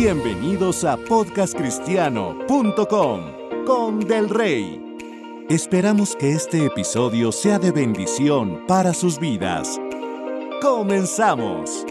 Bienvenidos a podcastcristiano.com con Del Rey. Esperamos que este episodio sea de bendición para sus vidas. Comenzamos.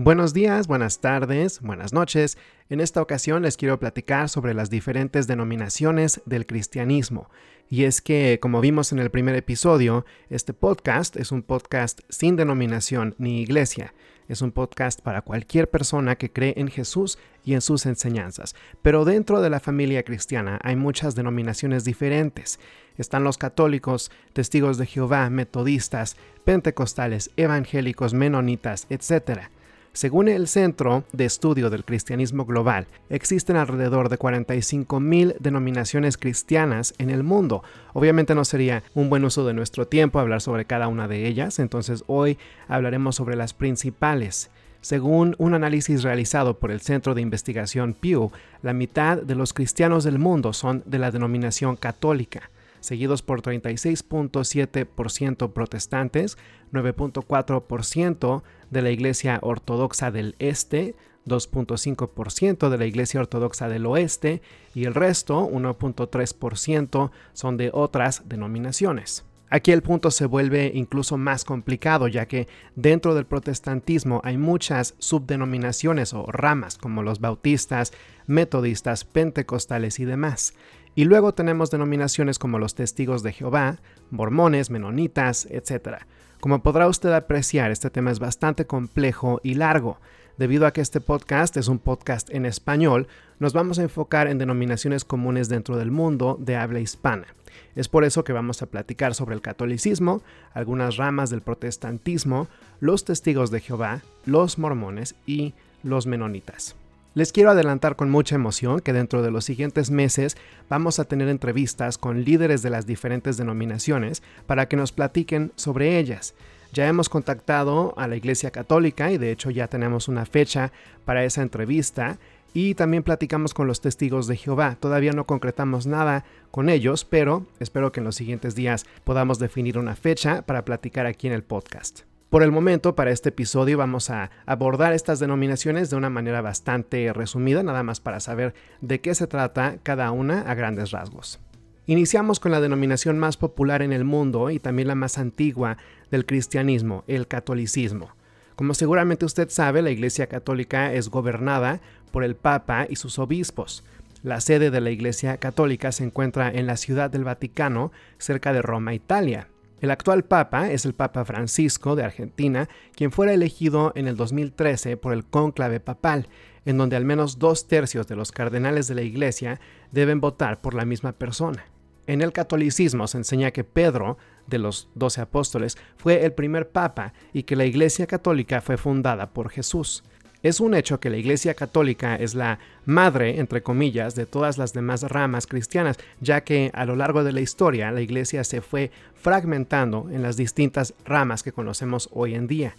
Buenos días, buenas tardes, buenas noches. En esta ocasión les quiero platicar sobre las diferentes denominaciones del cristianismo. Y es que, como vimos en el primer episodio, este podcast es un podcast sin denominación ni iglesia. Es un podcast para cualquier persona que cree en Jesús y en sus enseñanzas. Pero dentro de la familia cristiana hay muchas denominaciones diferentes. Están los católicos, testigos de Jehová, metodistas, pentecostales, evangélicos, menonitas, etc. Según el Centro de Estudio del Cristianismo Global, existen alrededor de 45.000 denominaciones cristianas en el mundo. Obviamente no sería un buen uso de nuestro tiempo hablar sobre cada una de ellas, entonces hoy hablaremos sobre las principales. Según un análisis realizado por el Centro de Investigación Pew, la mitad de los cristianos del mundo son de la denominación católica seguidos por 36.7% protestantes, 9.4% de la Iglesia Ortodoxa del Este, 2.5% de la Iglesia Ortodoxa del Oeste y el resto, 1.3%, son de otras denominaciones. Aquí el punto se vuelve incluso más complicado, ya que dentro del protestantismo hay muchas subdenominaciones o ramas, como los bautistas, metodistas, pentecostales y demás. Y luego tenemos denominaciones como los testigos de Jehová, mormones, menonitas, etc. Como podrá usted apreciar, este tema es bastante complejo y largo. Debido a que este podcast es un podcast en español, nos vamos a enfocar en denominaciones comunes dentro del mundo de habla hispana. Es por eso que vamos a platicar sobre el catolicismo, algunas ramas del protestantismo, los testigos de Jehová, los mormones y los menonitas. Les quiero adelantar con mucha emoción que dentro de los siguientes meses vamos a tener entrevistas con líderes de las diferentes denominaciones para que nos platiquen sobre ellas. Ya hemos contactado a la Iglesia Católica y de hecho ya tenemos una fecha para esa entrevista y también platicamos con los testigos de Jehová. Todavía no concretamos nada con ellos, pero espero que en los siguientes días podamos definir una fecha para platicar aquí en el podcast. Por el momento, para este episodio vamos a abordar estas denominaciones de una manera bastante resumida, nada más para saber de qué se trata cada una a grandes rasgos. Iniciamos con la denominación más popular en el mundo y también la más antigua del cristianismo, el catolicismo. Como seguramente usted sabe, la Iglesia Católica es gobernada por el Papa y sus obispos. La sede de la Iglesia Católica se encuentra en la Ciudad del Vaticano, cerca de Roma, Italia. El actual Papa es el Papa Francisco de Argentina, quien fuera elegido en el 2013 por el cónclave papal, en donde al menos dos tercios de los cardenales de la Iglesia deben votar por la misma persona. En el catolicismo se enseña que Pedro, de los doce apóstoles, fue el primer papa y que la Iglesia católica fue fundada por Jesús. Es un hecho que la Iglesia Católica es la madre, entre comillas, de todas las demás ramas cristianas, ya que a lo largo de la historia la Iglesia se fue fragmentando en las distintas ramas que conocemos hoy en día.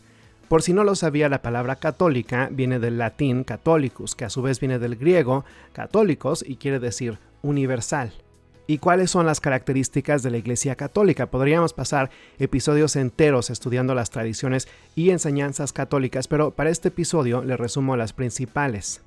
Por si no lo sabía, la palabra católica viene del latín catholicus, que a su vez viene del griego católicos y quiere decir universal y cuáles son las características de la Iglesia Católica. Podríamos pasar episodios enteros estudiando las tradiciones y enseñanzas católicas, pero para este episodio le resumo las principales.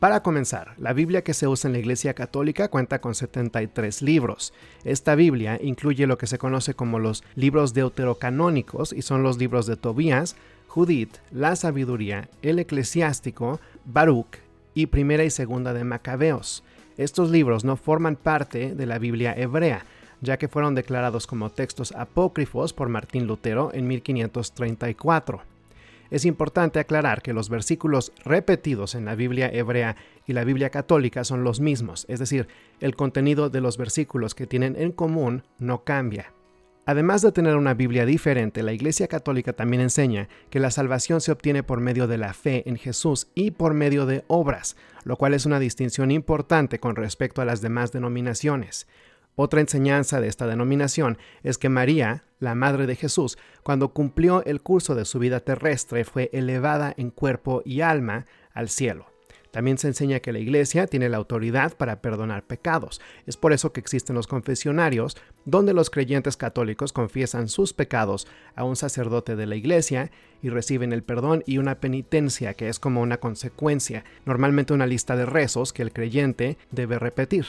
Para comenzar, la Biblia que se usa en la Iglesia Católica cuenta con 73 libros. Esta Biblia incluye lo que se conoce como los libros deuterocanónicos y son los libros de Tobías, Judith, la Sabiduría, el Eclesiástico, Baruch y Primera y Segunda de Macabeos. Estos libros no forman parte de la Biblia hebrea, ya que fueron declarados como textos apócrifos por Martín Lutero en 1534. Es importante aclarar que los versículos repetidos en la Biblia hebrea y la Biblia católica son los mismos, es decir, el contenido de los versículos que tienen en común no cambia. Además de tener una Biblia diferente, la Iglesia Católica también enseña que la salvación se obtiene por medio de la fe en Jesús y por medio de obras, lo cual es una distinción importante con respecto a las demás denominaciones. Otra enseñanza de esta denominación es que María, la Madre de Jesús, cuando cumplió el curso de su vida terrestre, fue elevada en cuerpo y alma al cielo. También se enseña que la iglesia tiene la autoridad para perdonar pecados. Es por eso que existen los confesionarios, donde los creyentes católicos confiesan sus pecados a un sacerdote de la iglesia y reciben el perdón y una penitencia que es como una consecuencia, normalmente una lista de rezos que el creyente debe repetir.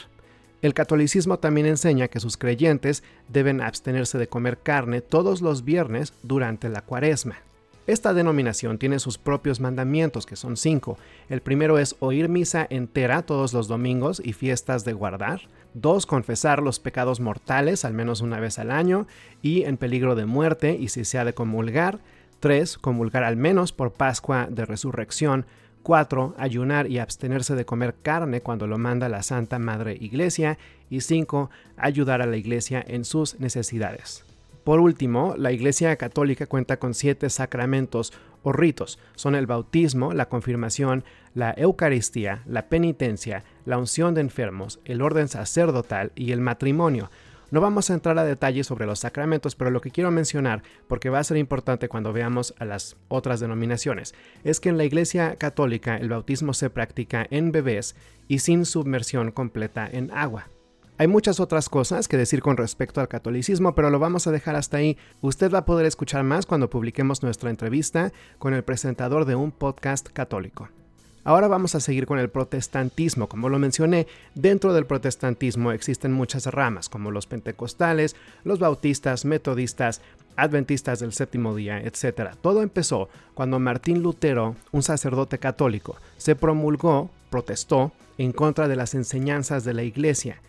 El catolicismo también enseña que sus creyentes deben abstenerse de comer carne todos los viernes durante la cuaresma. Esta denominación tiene sus propios mandamientos, que son cinco. El primero es oír misa entera todos los domingos y fiestas de guardar. Dos, confesar los pecados mortales al menos una vez al año y en peligro de muerte y si se ha de comulgar. Tres, comulgar al menos por Pascua de Resurrección. 4. Ayunar y abstenerse de comer carne cuando lo manda la Santa Madre Iglesia. Y 5. Ayudar a la Iglesia en sus necesidades. Por último, la Iglesia Católica cuenta con siete sacramentos o ritos. Son el bautismo, la confirmación, la Eucaristía, la penitencia, la unción de enfermos, el orden sacerdotal y el matrimonio. No vamos a entrar a detalles sobre los sacramentos, pero lo que quiero mencionar, porque va a ser importante cuando veamos a las otras denominaciones, es que en la Iglesia Católica el bautismo se practica en bebés y sin submersión completa en agua. Hay muchas otras cosas que decir con respecto al catolicismo, pero lo vamos a dejar hasta ahí. Usted va a poder escuchar más cuando publiquemos nuestra entrevista con el presentador de un podcast católico. Ahora vamos a seguir con el protestantismo. Como lo mencioné, dentro del protestantismo existen muchas ramas, como los pentecostales, los bautistas, metodistas, adventistas del séptimo día, etc. Todo empezó cuando Martín Lutero, un sacerdote católico, se promulgó, protestó, en contra de las enseñanzas de la iglesia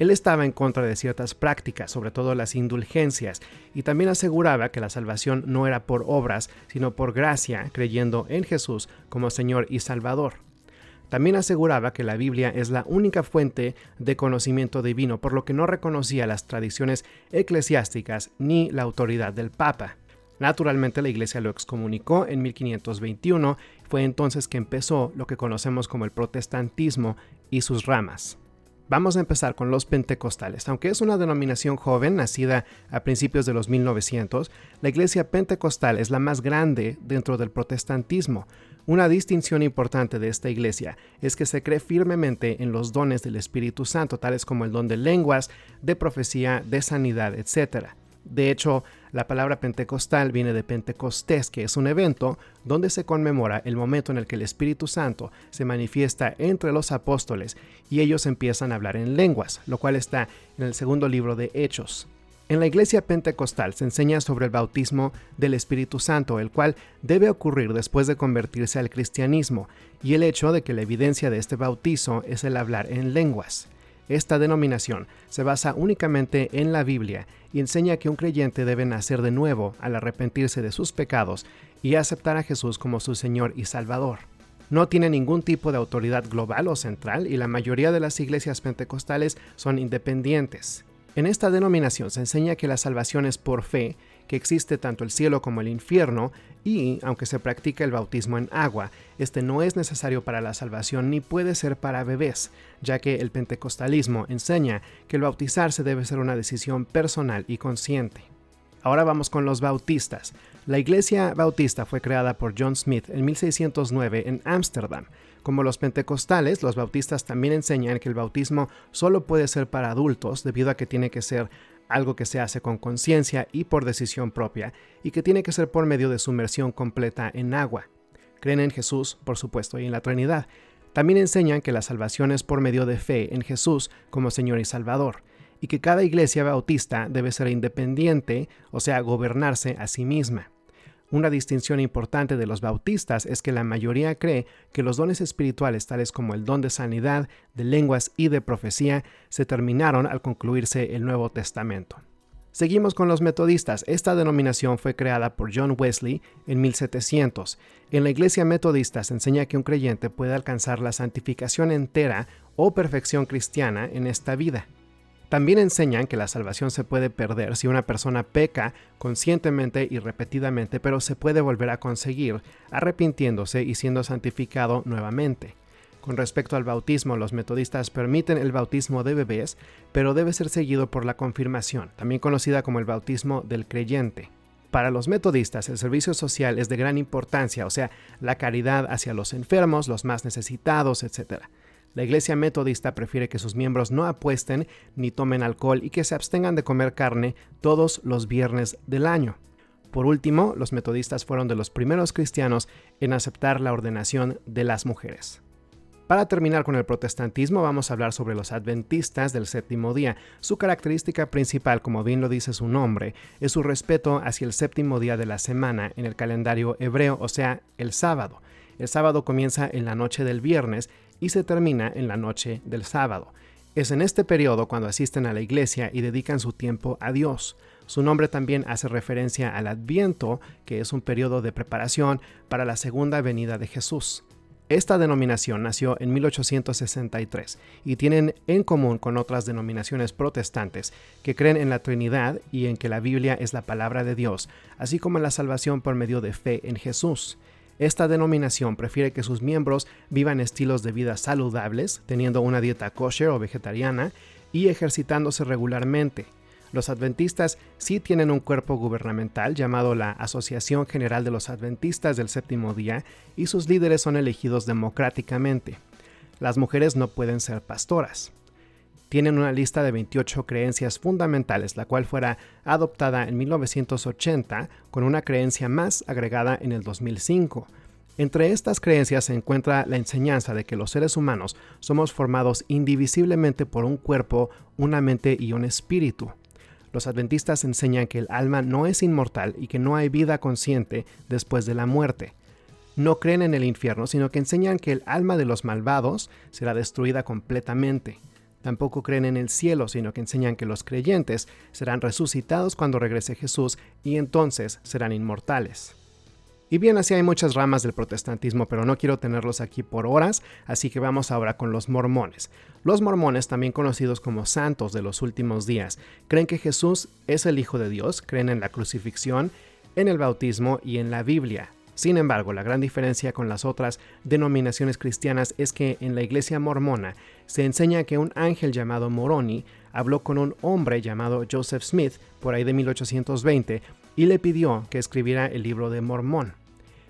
él estaba en contra de ciertas prácticas, sobre todo las indulgencias, y también aseguraba que la salvación no era por obras, sino por gracia, creyendo en Jesús como Señor y Salvador. También aseguraba que la Biblia es la única fuente de conocimiento divino, por lo que no reconocía las tradiciones eclesiásticas ni la autoridad del Papa. Naturalmente la Iglesia lo excomunicó en 1521, fue entonces que empezó lo que conocemos como el protestantismo y sus ramas. Vamos a empezar con los pentecostales. Aunque es una denominación joven, nacida a principios de los 1900, la iglesia pentecostal es la más grande dentro del protestantismo. Una distinción importante de esta iglesia es que se cree firmemente en los dones del Espíritu Santo, tales como el don de lenguas, de profecía, de sanidad, etc. De hecho, la palabra pentecostal viene de Pentecostés, que es un evento donde se conmemora el momento en el que el Espíritu Santo se manifiesta entre los apóstoles y ellos empiezan a hablar en lenguas, lo cual está en el segundo libro de Hechos. En la iglesia pentecostal se enseña sobre el bautismo del Espíritu Santo, el cual debe ocurrir después de convertirse al cristianismo, y el hecho de que la evidencia de este bautizo es el hablar en lenguas. Esta denominación se basa únicamente en la Biblia y enseña que un creyente debe nacer de nuevo al arrepentirse de sus pecados y aceptar a Jesús como su Señor y Salvador. No tiene ningún tipo de autoridad global o central y la mayoría de las iglesias pentecostales son independientes. En esta denominación se enseña que la salvación es por fe que existe tanto el cielo como el infierno y, aunque se practica el bautismo en agua, este no es necesario para la salvación ni puede ser para bebés, ya que el pentecostalismo enseña que el bautizarse debe ser una decisión personal y consciente. Ahora vamos con los bautistas. La iglesia bautista fue creada por John Smith en 1609 en Ámsterdam. Como los pentecostales, los bautistas también enseñan que el bautismo solo puede ser para adultos debido a que tiene que ser algo que se hace con conciencia y por decisión propia, y que tiene que ser por medio de sumersión completa en agua. Creen en Jesús, por supuesto, y en la Trinidad. También enseñan que la salvación es por medio de fe en Jesús como Señor y Salvador, y que cada iglesia bautista debe ser independiente, o sea, gobernarse a sí misma. Una distinción importante de los bautistas es que la mayoría cree que los dones espirituales tales como el don de sanidad, de lenguas y de profecía se terminaron al concluirse el Nuevo Testamento. Seguimos con los metodistas. Esta denominación fue creada por John Wesley en 1700. En la iglesia metodista se enseña que un creyente puede alcanzar la santificación entera o perfección cristiana en esta vida. También enseñan que la salvación se puede perder si una persona peca conscientemente y repetidamente, pero se puede volver a conseguir arrepintiéndose y siendo santificado nuevamente. Con respecto al bautismo, los metodistas permiten el bautismo de bebés, pero debe ser seguido por la confirmación, también conocida como el bautismo del creyente. Para los metodistas, el servicio social es de gran importancia, o sea, la caridad hacia los enfermos, los más necesitados, etc. La iglesia metodista prefiere que sus miembros no apuesten ni tomen alcohol y que se abstengan de comer carne todos los viernes del año. Por último, los metodistas fueron de los primeros cristianos en aceptar la ordenación de las mujeres. Para terminar con el protestantismo, vamos a hablar sobre los adventistas del séptimo día. Su característica principal, como bien lo dice su nombre, es su respeto hacia el séptimo día de la semana en el calendario hebreo, o sea, el sábado. El sábado comienza en la noche del viernes y se termina en la noche del sábado. Es en este periodo cuando asisten a la iglesia y dedican su tiempo a Dios. Su nombre también hace referencia al Adviento, que es un periodo de preparación para la segunda venida de Jesús. Esta denominación nació en 1863 y tienen en común con otras denominaciones protestantes que creen en la Trinidad y en que la Biblia es la palabra de Dios, así como en la salvación por medio de fe en Jesús. Esta denominación prefiere que sus miembros vivan estilos de vida saludables, teniendo una dieta kosher o vegetariana y ejercitándose regularmente. Los adventistas sí tienen un cuerpo gubernamental llamado la Asociación General de los Adventistas del Séptimo Día y sus líderes son elegidos democráticamente. Las mujeres no pueden ser pastoras. Tienen una lista de 28 creencias fundamentales, la cual fuera adoptada en 1980 con una creencia más agregada en el 2005. Entre estas creencias se encuentra la enseñanza de que los seres humanos somos formados indivisiblemente por un cuerpo, una mente y un espíritu. Los adventistas enseñan que el alma no es inmortal y que no hay vida consciente después de la muerte. No creen en el infierno, sino que enseñan que el alma de los malvados será destruida completamente. Tampoco creen en el cielo, sino que enseñan que los creyentes serán resucitados cuando regrese Jesús y entonces serán inmortales. Y bien, así hay muchas ramas del protestantismo, pero no quiero tenerlos aquí por horas, así que vamos ahora con los mormones. Los mormones, también conocidos como santos de los últimos días, creen que Jesús es el Hijo de Dios, creen en la crucifixión, en el bautismo y en la Biblia. Sin embargo, la gran diferencia con las otras denominaciones cristianas es que en la iglesia mormona se enseña que un ángel llamado Moroni habló con un hombre llamado Joseph Smith por ahí de 1820 y le pidió que escribiera el libro de Mormón.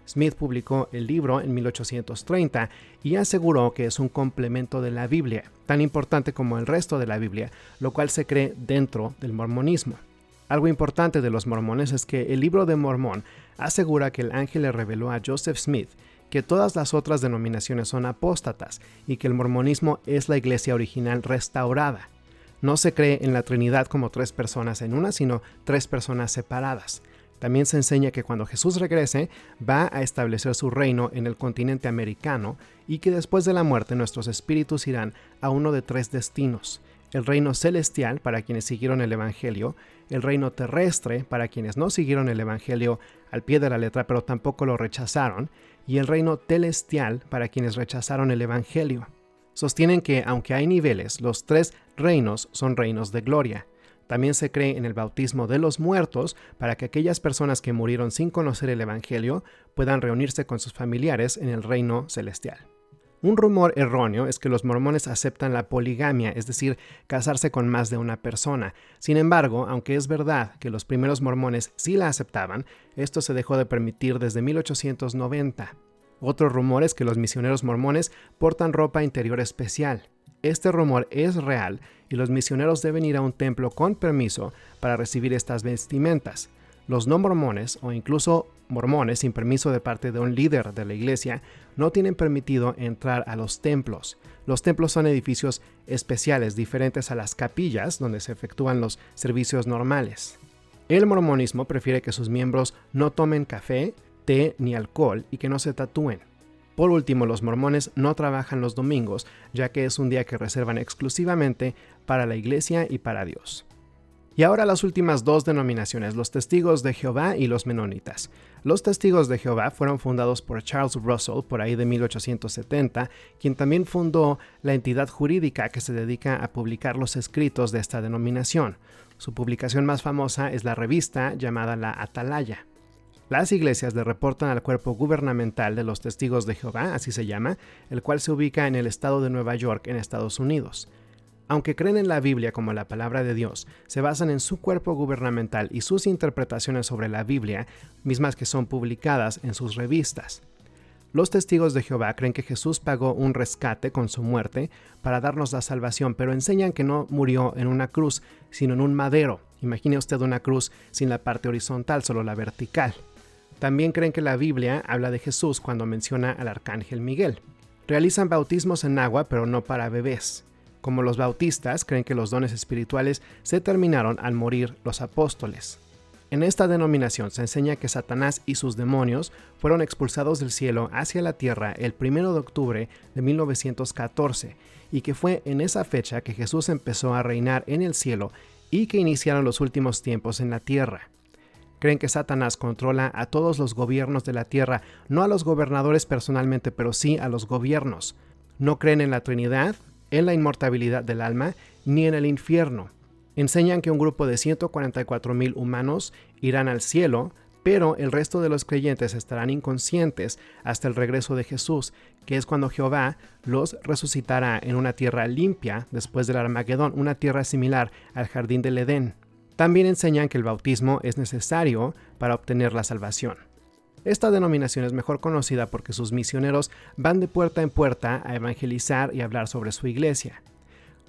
Smith publicó el libro en 1830 y aseguró que es un complemento de la Biblia, tan importante como el resto de la Biblia, lo cual se cree dentro del mormonismo. Algo importante de los mormones es que el libro de Mormón asegura que el ángel le reveló a Joseph Smith que todas las otras denominaciones son apóstatas y que el mormonismo es la iglesia original restaurada. No se cree en la Trinidad como tres personas en una, sino tres personas separadas. También se enseña que cuando Jesús regrese va a establecer su reino en el continente americano y que después de la muerte nuestros espíritus irán a uno de tres destinos. El reino celestial para quienes siguieron el Evangelio, el reino terrestre para quienes no siguieron el Evangelio al pie de la letra pero tampoco lo rechazaron, y el reino celestial para quienes rechazaron el Evangelio. Sostienen que aunque hay niveles, los tres reinos son reinos de gloria. También se cree en el bautismo de los muertos para que aquellas personas que murieron sin conocer el Evangelio puedan reunirse con sus familiares en el reino celestial. Un rumor erróneo es que los mormones aceptan la poligamia, es decir, casarse con más de una persona. Sin embargo, aunque es verdad que los primeros mormones sí la aceptaban, esto se dejó de permitir desde 1890. Otro rumor es que los misioneros mormones portan ropa interior especial. Este rumor es real y los misioneros deben ir a un templo con permiso para recibir estas vestimentas. Los no mormones o incluso mormones sin permiso de parte de un líder de la iglesia no tienen permitido entrar a los templos. Los templos son edificios especiales diferentes a las capillas donde se efectúan los servicios normales. El mormonismo prefiere que sus miembros no tomen café, té ni alcohol y que no se tatúen. Por último, los mormones no trabajan los domingos, ya que es un día que reservan exclusivamente para la iglesia y para Dios. Y ahora las últimas dos denominaciones, los testigos de Jehová y los menonitas. Los testigos de Jehová fueron fundados por Charles Russell por ahí de 1870, quien también fundó la entidad jurídica que se dedica a publicar los escritos de esta denominación. Su publicación más famosa es la revista llamada La Atalaya. Las iglesias le reportan al cuerpo gubernamental de los testigos de Jehová, así se llama, el cual se ubica en el estado de Nueva York, en Estados Unidos. Aunque creen en la Biblia como la palabra de Dios, se basan en su cuerpo gubernamental y sus interpretaciones sobre la Biblia, mismas que son publicadas en sus revistas. Los testigos de Jehová creen que Jesús pagó un rescate con su muerte para darnos la salvación, pero enseñan que no murió en una cruz, sino en un madero. Imagine usted una cruz sin la parte horizontal, solo la vertical. También creen que la Biblia habla de Jesús cuando menciona al arcángel Miguel. Realizan bautismos en agua, pero no para bebés. Como los bautistas, creen que los dones espirituales se terminaron al morir los apóstoles. En esta denominación se enseña que Satanás y sus demonios fueron expulsados del cielo hacia la tierra el 1 de octubre de 1914 y que fue en esa fecha que Jesús empezó a reinar en el cielo y que iniciaron los últimos tiempos en la tierra. Creen que Satanás controla a todos los gobiernos de la tierra, no a los gobernadores personalmente, pero sí a los gobiernos. No creen en la Trinidad, en la inmortalidad del alma, ni en el infierno. Enseñan que un grupo de 144.000 humanos irán al cielo, pero el resto de los creyentes estarán inconscientes hasta el regreso de Jesús, que es cuando Jehová los resucitará en una tierra limpia después del Armagedón, una tierra similar al jardín del Edén. También enseñan que el bautismo es necesario para obtener la salvación. Esta denominación es mejor conocida porque sus misioneros van de puerta en puerta a evangelizar y hablar sobre su iglesia.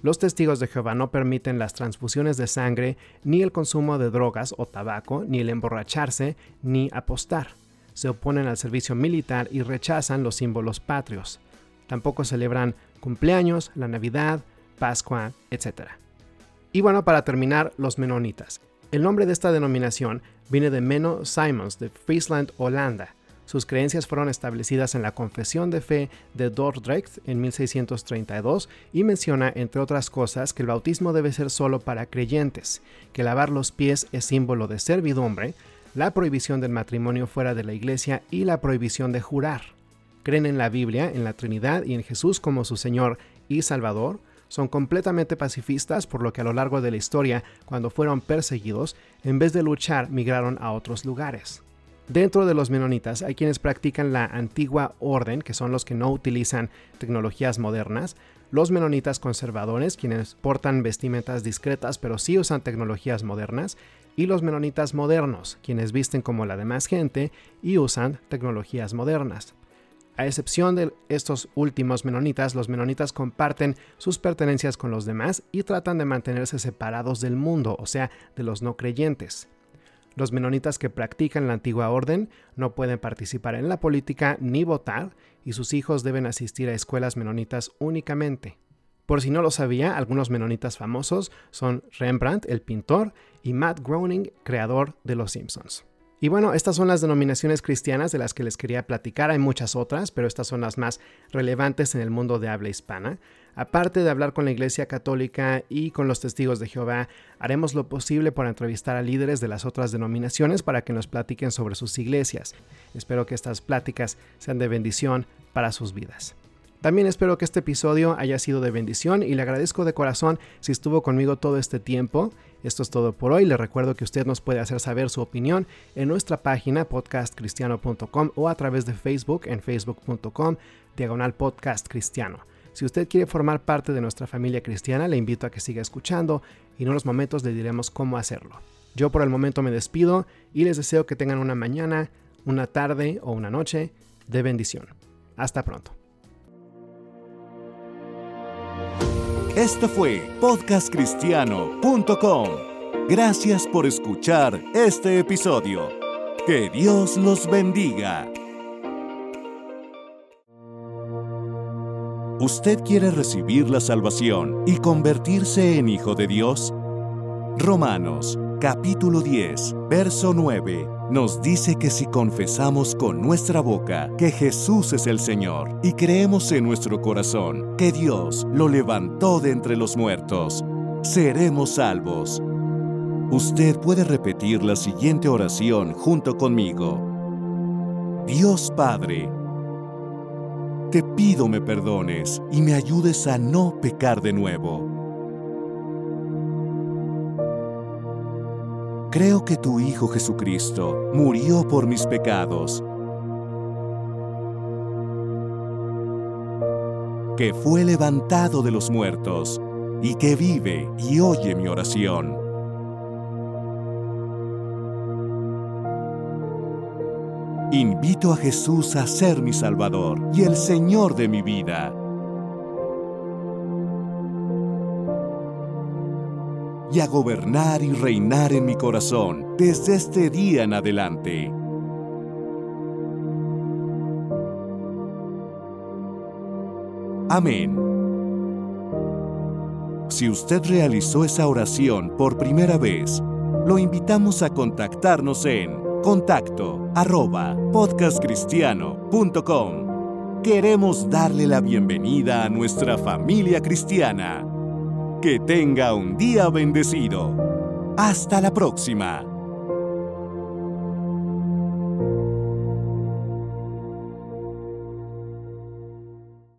Los testigos de Jehová no permiten las transfusiones de sangre, ni el consumo de drogas o tabaco, ni el emborracharse, ni apostar. Se oponen al servicio militar y rechazan los símbolos patrios. Tampoco celebran cumpleaños, la Navidad, Pascua, etc. Y bueno, para terminar, los menonitas. El nombre de esta denominación viene de Menno Simons de Friesland, Holanda. Sus creencias fueron establecidas en la Confesión de Fe de Dordrecht en 1632 y menciona, entre otras cosas, que el bautismo debe ser solo para creyentes, que lavar los pies es símbolo de servidumbre, la prohibición del matrimonio fuera de la iglesia y la prohibición de jurar. Creen en la Biblia, en la Trinidad y en Jesús como su Señor y Salvador, son completamente pacifistas, por lo que a lo largo de la historia, cuando fueron perseguidos, en vez de luchar, migraron a otros lugares. Dentro de los menonitas hay quienes practican la antigua orden, que son los que no utilizan tecnologías modernas, los menonitas conservadores, quienes portan vestimentas discretas pero sí usan tecnologías modernas, y los menonitas modernos, quienes visten como la demás gente y usan tecnologías modernas. A excepción de estos últimos menonitas, los menonitas comparten sus pertenencias con los demás y tratan de mantenerse separados del mundo, o sea, de los no creyentes. Los menonitas que practican la antigua orden no pueden participar en la política ni votar y sus hijos deben asistir a escuelas menonitas únicamente. Por si no lo sabía, algunos menonitas famosos son Rembrandt, el pintor, y Matt Groening, creador de Los Simpsons. Y bueno, estas son las denominaciones cristianas de las que les quería platicar. Hay muchas otras, pero estas son las más relevantes en el mundo de habla hispana. Aparte de hablar con la Iglesia Católica y con los testigos de Jehová, haremos lo posible para entrevistar a líderes de las otras denominaciones para que nos platiquen sobre sus iglesias. Espero que estas pláticas sean de bendición para sus vidas. También espero que este episodio haya sido de bendición y le agradezco de corazón si estuvo conmigo todo este tiempo. Esto es todo por hoy. Le recuerdo que usted nos puede hacer saber su opinión en nuestra página podcastcristiano.com o a través de Facebook en facebook.com diagonal podcast cristiano. Si usted quiere formar parte de nuestra familia cristiana, le invito a que siga escuchando y en unos momentos le diremos cómo hacerlo. Yo por el momento me despido y les deseo que tengan una mañana, una tarde o una noche de bendición. Hasta pronto. Esto fue podcastcristiano.com. Gracias por escuchar este episodio. Que Dios los bendiga. ¿Usted quiere recibir la salvación y convertirse en hijo de Dios? Romanos capítulo 10, verso 9 nos dice que si confesamos con nuestra boca que Jesús es el Señor y creemos en nuestro corazón que Dios lo levantó de entre los muertos, seremos salvos. Usted puede repetir la siguiente oración junto conmigo. Dios Padre, te pido me perdones y me ayudes a no pecar de nuevo Creo que tu Hijo Jesucristo murió por mis pecados, que fue levantado de los muertos y que vive y oye mi oración. Invito a Jesús a ser mi Salvador y el Señor de mi vida. Y a gobernar y reinar en mi corazón desde este día en adelante. Amén. Si usted realizó esa oración por primera vez, lo invitamos a contactarnos en contacto arroba podcastcristiano.com. Queremos darle la bienvenida a nuestra familia cristiana. Que tenga un día bendecido. Hasta la próxima.